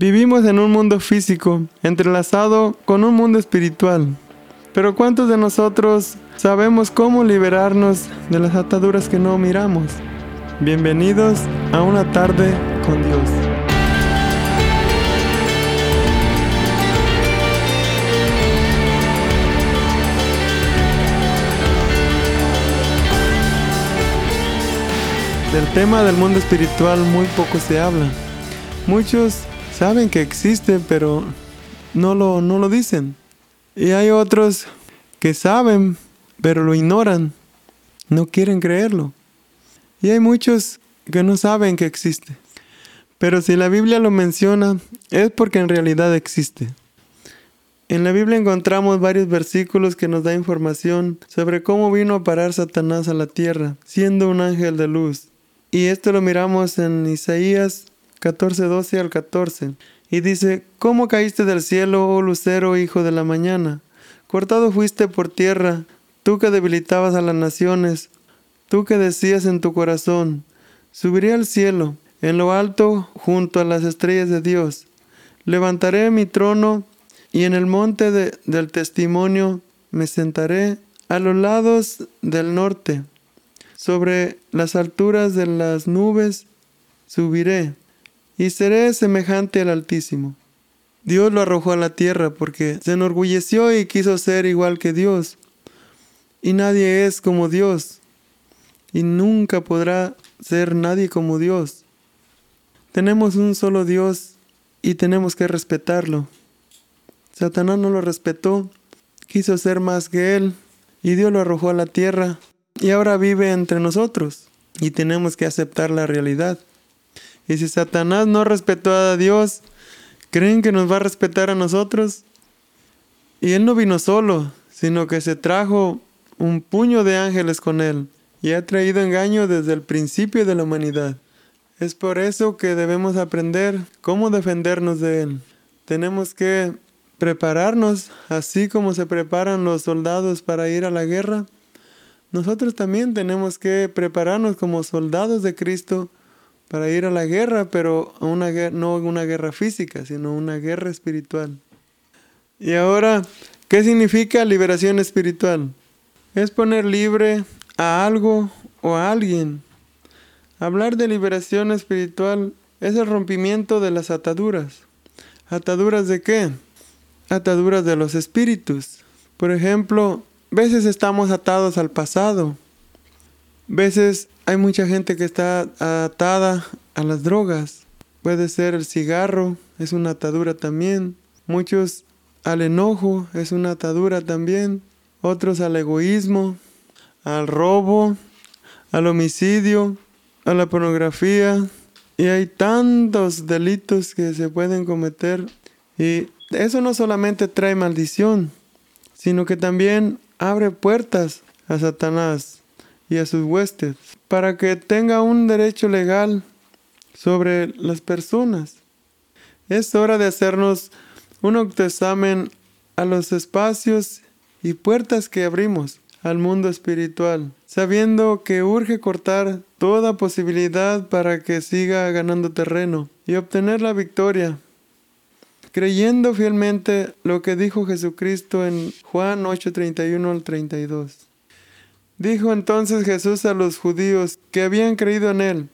Vivimos en un mundo físico, entrelazado con un mundo espiritual. Pero ¿cuántos de nosotros sabemos cómo liberarnos de las ataduras que no miramos? Bienvenidos a una tarde con Dios. Del tema del mundo espiritual muy poco se habla. Muchos saben que existe, pero no lo, no lo dicen. Y hay otros que saben, pero lo ignoran. No quieren creerlo. Y hay muchos que no saben que existe. Pero si la Biblia lo menciona, es porque en realidad existe. En la Biblia encontramos varios versículos que nos da información sobre cómo vino a parar Satanás a la tierra, siendo un ángel de luz. Y esto lo miramos en Isaías 14, 12 al 14. Y dice, ¿cómo caíste del cielo, oh lucero, hijo de la mañana? Cortado fuiste por tierra, tú que debilitabas a las naciones, tú que decías en tu corazón, subiré al cielo, en lo alto, junto a las estrellas de Dios. Levantaré mi trono y en el monte del testimonio me sentaré a los lados del norte sobre las alturas de las nubes subiré y seré semejante al Altísimo. Dios lo arrojó a la tierra porque se enorgulleció y quiso ser igual que Dios. Y nadie es como Dios. Y nunca podrá ser nadie como Dios. Tenemos un solo Dios y tenemos que respetarlo. Satanás no lo respetó, quiso ser más que Él, y Dios lo arrojó a la tierra y ahora vive entre nosotros y tenemos que aceptar la realidad. Y si Satanás no respetó a Dios, ¿creen que nos va a respetar a nosotros? Y él no vino solo, sino que se trajo un puño de ángeles con él y ha traído engaño desde el principio de la humanidad. Es por eso que debemos aprender cómo defendernos de él. Tenemos que prepararnos así como se preparan los soldados para ir a la guerra nosotros también tenemos que prepararnos como soldados de Cristo para ir a la guerra, pero a una, no una guerra física, sino una guerra espiritual. Y ahora, ¿qué significa liberación espiritual? Es poner libre a algo o a alguien. Hablar de liberación espiritual es el rompimiento de las ataduras. ¿Ataduras de qué? Ataduras de los espíritus. Por ejemplo, veces estamos atados al pasado. Veces hay mucha gente que está atada a las drogas. Puede ser el cigarro, es una atadura también. Muchos al enojo, es una atadura también. Otros al egoísmo, al robo, al homicidio, a la pornografía. Y hay tantos delitos que se pueden cometer. Y eso no solamente trae maldición, sino que también abre puertas a Satanás y a sus huestes para que tenga un derecho legal sobre las personas. Es hora de hacernos un autoexamen a los espacios y puertas que abrimos al mundo espiritual, sabiendo que urge cortar toda posibilidad para que siga ganando terreno y obtener la victoria creyendo fielmente lo que dijo Jesucristo en Juan 8:31 al 32. Dijo entonces Jesús a los judíos que habían creído en él,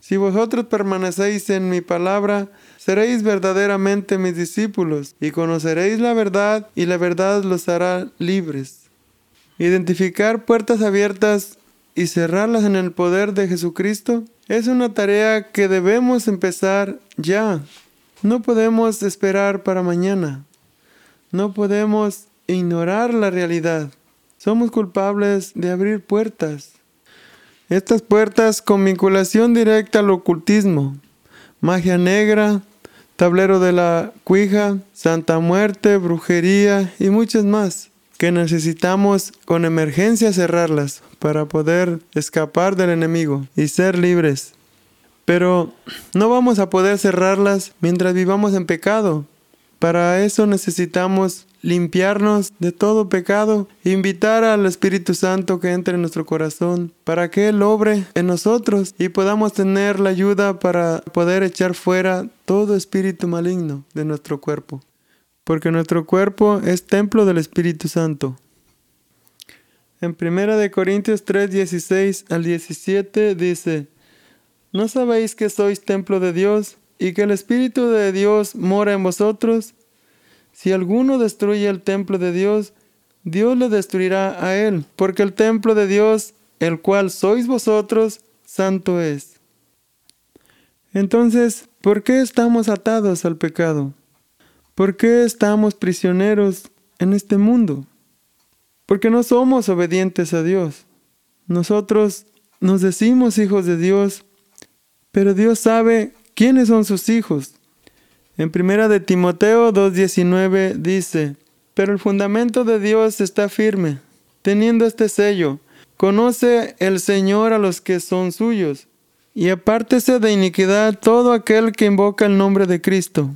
si vosotros permanecéis en mi palabra, seréis verdaderamente mis discípulos y conoceréis la verdad y la verdad los hará libres. Identificar puertas abiertas y cerrarlas en el poder de Jesucristo es una tarea que debemos empezar ya. No podemos esperar para mañana. No podemos ignorar la realidad. Somos culpables de abrir puertas. Estas puertas con vinculación directa al ocultismo, magia negra, tablero de la cuija, santa muerte, brujería y muchas más, que necesitamos con emergencia cerrarlas para poder escapar del enemigo y ser libres. Pero no vamos a poder cerrarlas mientras vivamos en pecado. Para eso necesitamos limpiarnos de todo pecado, invitar al Espíritu Santo que entre en nuestro corazón para que Él obre en nosotros y podamos tener la ayuda para poder echar fuera todo espíritu maligno de nuestro cuerpo. Porque nuestro cuerpo es templo del Espíritu Santo. En 1 Corintios 3, 16 al 17 dice, ¿No sabéis que sois templo de Dios y que el Espíritu de Dios mora en vosotros? Si alguno destruye el templo de Dios, Dios le destruirá a él, porque el templo de Dios, el cual sois vosotros, santo es. Entonces, ¿por qué estamos atados al pecado? ¿Por qué estamos prisioneros en este mundo? Porque no somos obedientes a Dios. Nosotros nos decimos hijos de Dios, pero Dios sabe quiénes son sus hijos. En primera de Timoteo 2.19 dice, pero el fundamento de Dios está firme, teniendo este sello, conoce el Señor a los que son suyos, y apártese de iniquidad todo aquel que invoca el nombre de Cristo.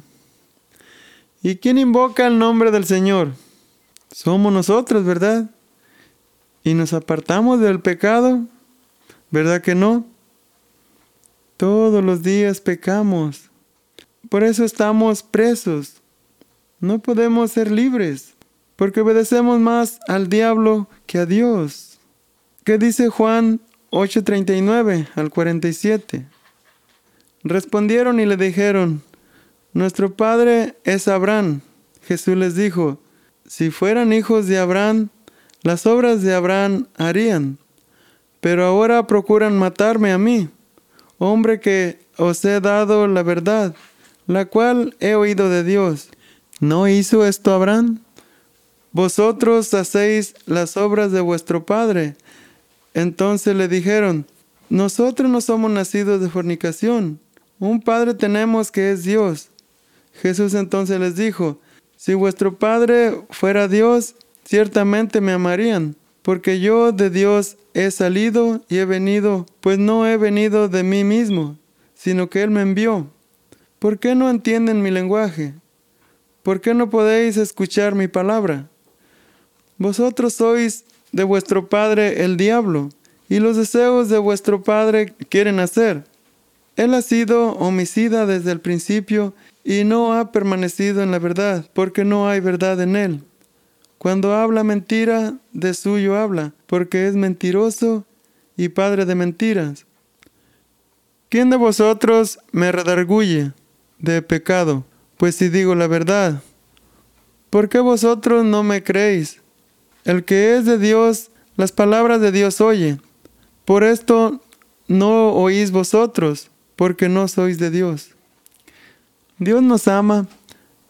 ¿Y quién invoca el nombre del Señor? Somos nosotros, ¿verdad? ¿Y nos apartamos del pecado? ¿Verdad que no? Todos los días pecamos. Por eso estamos presos. No podemos ser libres, porque obedecemos más al diablo que a Dios. ¿Qué dice Juan 8:39 al 47? Respondieron y le dijeron, Nuestro padre es Abraham. Jesús les dijo, Si fueran hijos de Abraham, las obras de Abraham harían. Pero ahora procuran matarme a mí, hombre que os he dado la verdad la cual he oído de Dios. ¿No hizo esto Abraham? Vosotros hacéis las obras de vuestro padre. Entonces le dijeron, nosotros no somos nacidos de fornicación. Un padre tenemos que es Dios. Jesús entonces les dijo, si vuestro padre fuera Dios, ciertamente me amarían, porque yo de Dios he salido y he venido, pues no he venido de mí mismo, sino que Él me envió. ¿Por qué no entienden mi lenguaje? ¿Por qué no podéis escuchar mi palabra? Vosotros sois de vuestro padre el diablo, y los deseos de vuestro padre quieren hacer. Él ha sido homicida desde el principio y no ha permanecido en la verdad, porque no hay verdad en él. Cuando habla mentira, de suyo habla, porque es mentiroso y padre de mentiras. ¿Quién de vosotros me redarguye? De pecado, pues si digo la verdad. ¿Por qué vosotros no me creéis? El que es de Dios, las palabras de Dios oye. Por esto no oís vosotros, porque no sois de Dios. Dios nos ama,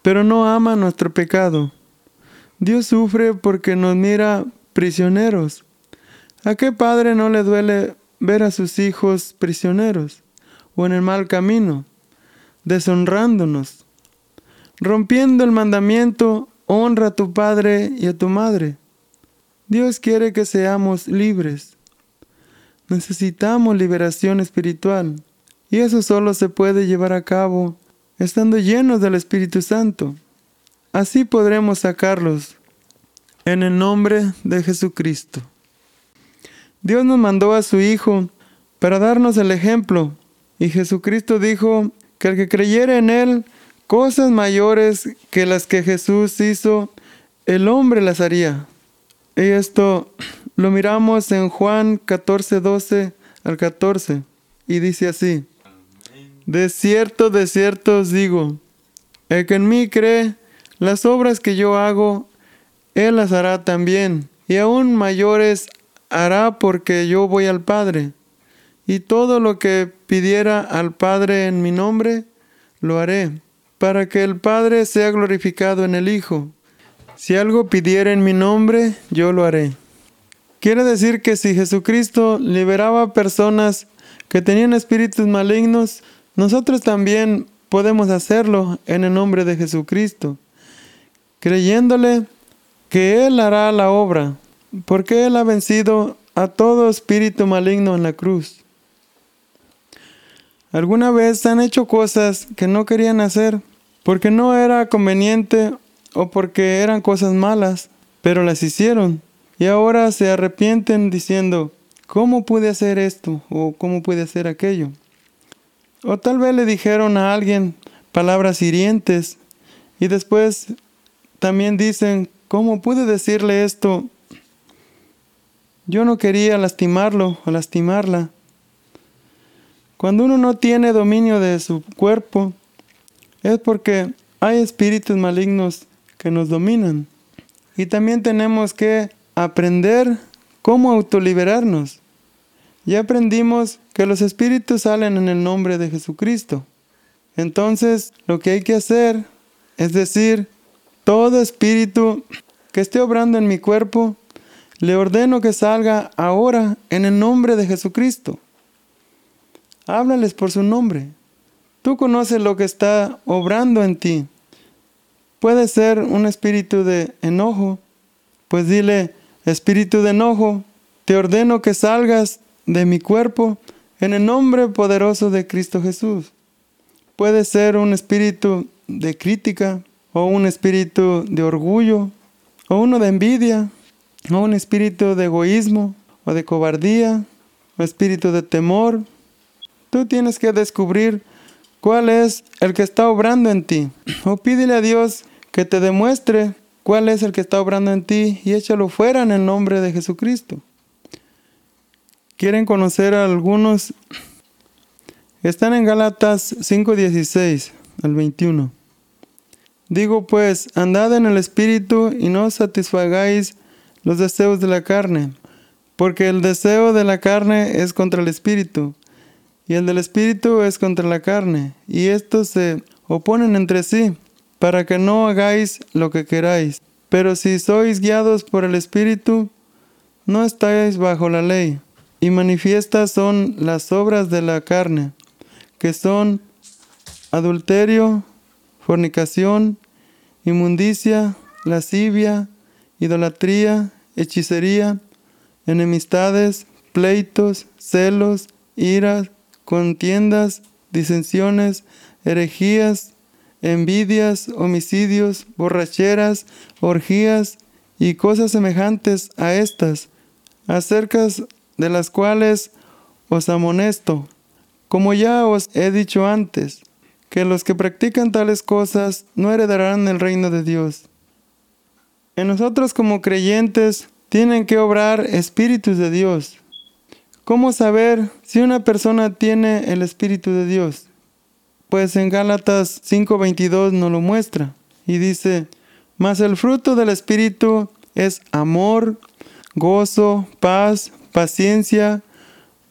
pero no ama nuestro pecado. Dios sufre porque nos mira prisioneros. ¿A qué padre no le duele ver a sus hijos prisioneros o en el mal camino? Deshonrándonos. Rompiendo el mandamiento, honra a tu padre y a tu madre. Dios quiere que seamos libres. Necesitamos liberación espiritual y eso solo se puede llevar a cabo estando llenos del Espíritu Santo. Así podremos sacarlos en el nombre de Jesucristo. Dios nos mandó a su Hijo para darnos el ejemplo y Jesucristo dijo que el que creyere en Él, cosas mayores que las que Jesús hizo, el hombre las haría. Y esto lo miramos en Juan 14, 12 al 14. Y dice así, de cierto, de cierto os digo, el que en mí cree, las obras que yo hago, él las hará también, y aún mayores hará porque yo voy al Padre. Y todo lo que pidiera al Padre en mi nombre, lo haré, para que el Padre sea glorificado en el Hijo. Si algo pidiera en mi nombre, yo lo haré. Quiere decir que si Jesucristo liberaba personas que tenían espíritus malignos, nosotros también podemos hacerlo en el nombre de Jesucristo, creyéndole que Él hará la obra, porque Él ha vencido a todo espíritu maligno en la cruz. ¿Alguna vez han hecho cosas que no querían hacer porque no era conveniente o porque eran cosas malas, pero las hicieron. Y ahora se arrepienten diciendo, ¿cómo pude hacer esto? o ¿cómo pude hacer aquello? O tal vez le dijeron a alguien palabras hirientes y después también dicen, ¿cómo pude decirle esto? Yo no quería lastimarlo o lastimarla. Cuando uno no tiene dominio de su cuerpo, es porque hay espíritus malignos que nos dominan. Y también tenemos que aprender cómo autoliberarnos. Ya aprendimos que los espíritus salen en el nombre de Jesucristo. Entonces, lo que hay que hacer es decir, todo espíritu que esté obrando en mi cuerpo, le ordeno que salga ahora en el nombre de Jesucristo. Háblales por su nombre. Tú conoces lo que está obrando en ti. Puede ser un espíritu de enojo, pues dile, espíritu de enojo, te ordeno que salgas de mi cuerpo en el nombre poderoso de Cristo Jesús. Puede ser un espíritu de crítica, o un espíritu de orgullo, o uno de envidia, o un espíritu de egoísmo, o de cobardía, o espíritu de temor. Tú tienes que descubrir cuál es el que está obrando en ti. O pídele a Dios que te demuestre cuál es el que está obrando en ti y échalo fuera en el nombre de Jesucristo. ¿Quieren conocer a algunos? Están en Gálatas 5:16 al 21. Digo pues, andad en el Espíritu y no satisfagáis los deseos de la carne, porque el deseo de la carne es contra el Espíritu, y el del Espíritu es contra la carne, y estos se oponen entre sí, para que no hagáis lo que queráis. Pero si sois guiados por el Espíritu, no estáis bajo la ley, y manifiestas son las obras de la carne, que son adulterio, fornicación, inmundicia, lascivia, idolatría, hechicería, enemistades, pleitos, celos, iras, contiendas, disensiones, herejías, envidias, homicidios, borracheras, orgías y cosas semejantes a estas, acerca de las cuales os amonesto, como ya os he dicho antes, que los que practican tales cosas no heredarán el reino de Dios. En nosotros como creyentes tienen que obrar espíritus de Dios. ¿Cómo saber si una persona tiene el espíritu de Dios? Pues en Gálatas 5:22 nos lo muestra y dice, mas el fruto del espíritu es amor, gozo, paz, paciencia,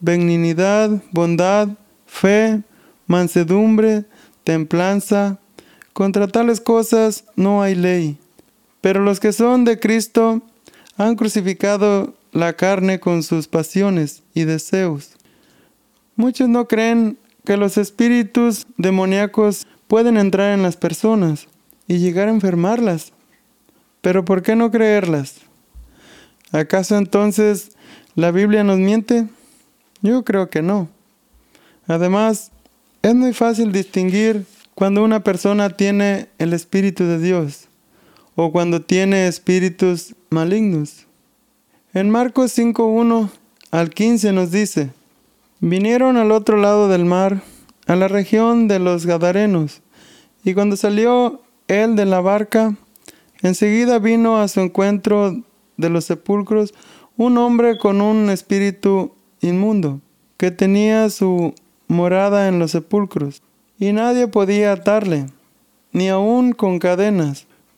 benignidad, bondad, fe, mansedumbre, templanza. Contra tales cosas no hay ley. Pero los que son de Cristo han crucificado la carne con sus pasiones y deseos. Muchos no creen que los espíritus demoníacos pueden entrar en las personas y llegar a enfermarlas. Pero ¿por qué no creerlas? ¿Acaso entonces la Biblia nos miente? Yo creo que no. Además, es muy fácil distinguir cuando una persona tiene el Espíritu de Dios o cuando tiene espíritus malignos. En Marcos 5.1 al 15 nos dice, vinieron al otro lado del mar, a la región de los Gadarenos, y cuando salió él de la barca, enseguida vino a su encuentro de los sepulcros un hombre con un espíritu inmundo, que tenía su morada en los sepulcros, y nadie podía atarle, ni aun con cadenas,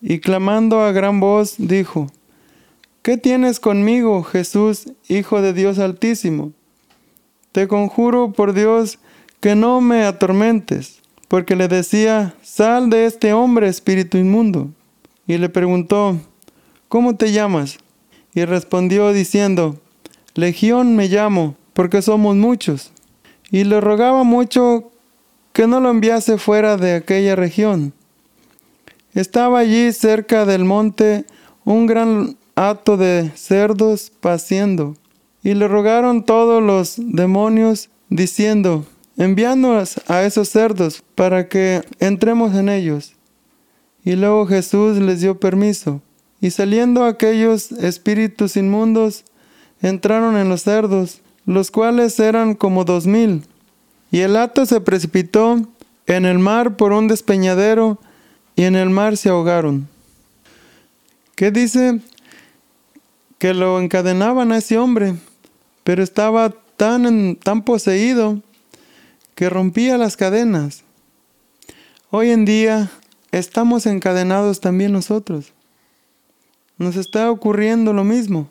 y clamando a gran voz dijo, ¿Qué tienes conmigo, Jesús, Hijo de Dios Altísimo? Te conjuro por Dios que no me atormentes, porque le decía, sal de este hombre, espíritu inmundo. y le preguntó, ¿Cómo te llamas? Y respondió diciendo, Legión me llamo, porque somos muchos. Y le rogaba mucho que no lo enviase fuera de aquella región. Estaba allí cerca del monte un gran hato de cerdos paciendo, y le rogaron todos los demonios, diciendo, enviándonos a esos cerdos para que entremos en ellos. Y luego Jesús les dio permiso. Y saliendo aquellos espíritus inmundos, entraron en los cerdos, los cuales eran como dos mil. Y el hato se precipitó en el mar por un despeñadero, y en el mar se ahogaron. ¿Qué dice? Que lo encadenaban a ese hombre, pero estaba tan, tan poseído que rompía las cadenas. Hoy en día estamos encadenados también nosotros. Nos está ocurriendo lo mismo.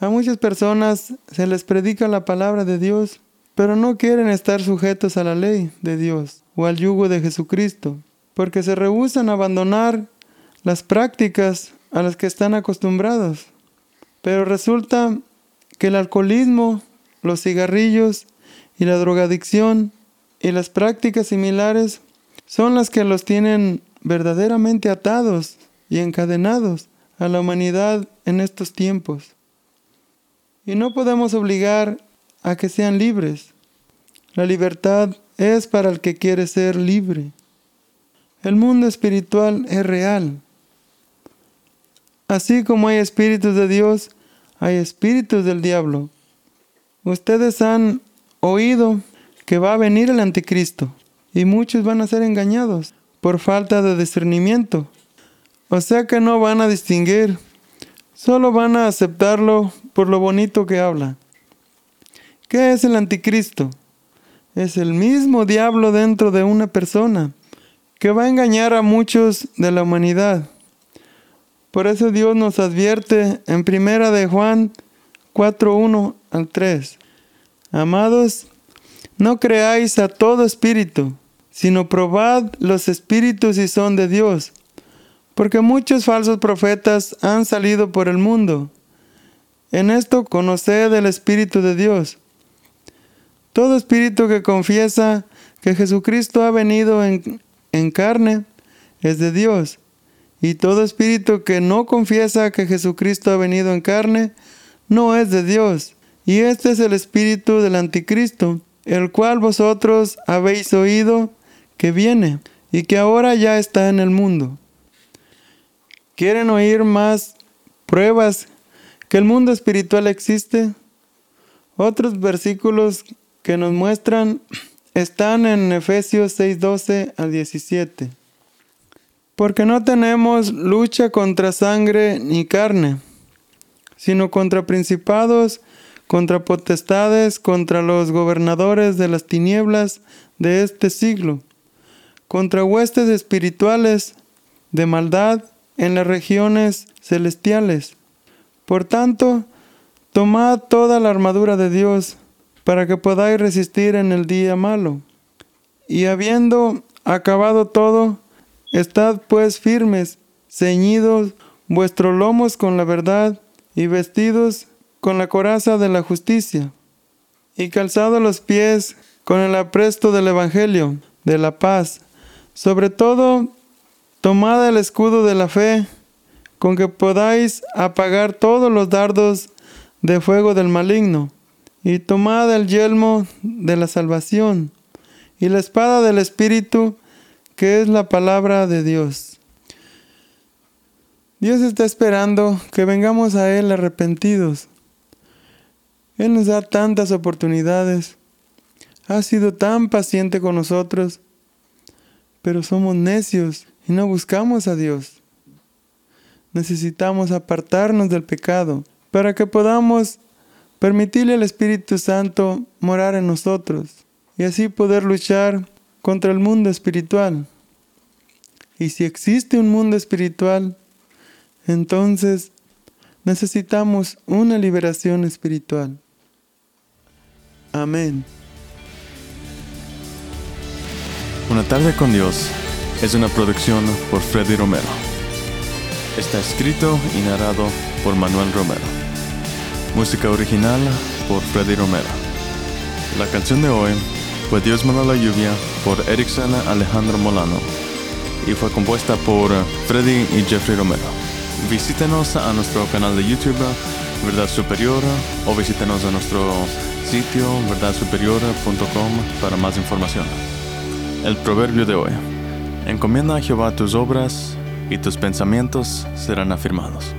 A muchas personas se les predica la palabra de Dios, pero no quieren estar sujetos a la ley de Dios o al yugo de Jesucristo, porque se rehúsan a abandonar las prácticas a las que están acostumbrados. Pero resulta que el alcoholismo, los cigarrillos y la drogadicción y las prácticas similares son las que los tienen verdaderamente atados y encadenados a la humanidad en estos tiempos. Y no podemos obligar a que sean libres. La libertad es para el que quiere ser libre. El mundo espiritual es real. Así como hay espíritus de Dios, hay espíritus del diablo. Ustedes han oído que va a venir el anticristo y muchos van a ser engañados por falta de discernimiento. O sea que no van a distinguir, solo van a aceptarlo por lo bonito que habla. ¿Qué es el anticristo? Es el mismo diablo dentro de una persona que va a engañar a muchos de la humanidad. Por eso Dios nos advierte en primera de Juan 4:1 al 3. Amados, no creáis a todo espíritu, sino probad los espíritus si son de Dios, porque muchos falsos profetas han salido por el mundo. En esto conoced el Espíritu de Dios. Todo espíritu que confiesa que Jesucristo ha venido en, en carne es de Dios, y todo espíritu que no confiesa que Jesucristo ha venido en carne no es de Dios. Y este es el espíritu del anticristo, el cual vosotros habéis oído que viene y que ahora ya está en el mundo. ¿Quieren oír más pruebas que el mundo espiritual existe? Otros versículos que nos muestran están en Efesios 6:12 al 17. Porque no tenemos lucha contra sangre ni carne, sino contra principados, contra potestades, contra los gobernadores de las tinieblas de este siglo, contra huestes espirituales de maldad en las regiones celestiales. Por tanto, tomad toda la armadura de Dios para que podáis resistir en el día malo. Y habiendo acabado todo, estad pues firmes, ceñidos vuestros lomos con la verdad y vestidos con la coraza de la justicia, y calzado los pies con el apresto del Evangelio de la paz. Sobre todo, tomad el escudo de la fe, con que podáis apagar todos los dardos de fuego del maligno, y tomad el yelmo de la salvación, y la espada del Espíritu, que es la palabra de Dios. Dios está esperando que vengamos a Él arrepentidos él nos da tantas oportunidades. Ha sido tan paciente con nosotros, pero somos necios y no buscamos a Dios. Necesitamos apartarnos del pecado para que podamos permitirle al Espíritu Santo morar en nosotros y así poder luchar contra el mundo espiritual. Y si existe un mundo espiritual, entonces necesitamos una liberación espiritual. Amén. Una tarde con Dios es una producción por Freddy Romero. Está escrito y narrado por Manuel Romero. Música original por Freddy Romero. La canción de hoy fue Dios mandó la lluvia por Erickson Alejandro Molano y fue compuesta por Freddy y Jeffrey Romero. Visítenos a nuestro canal de YouTube Verdad Superior o visítenos a nuestro sitio verdadsuperior.com para más información. El proverbio de hoy. Encomienda a Jehová tus obras y tus pensamientos serán afirmados.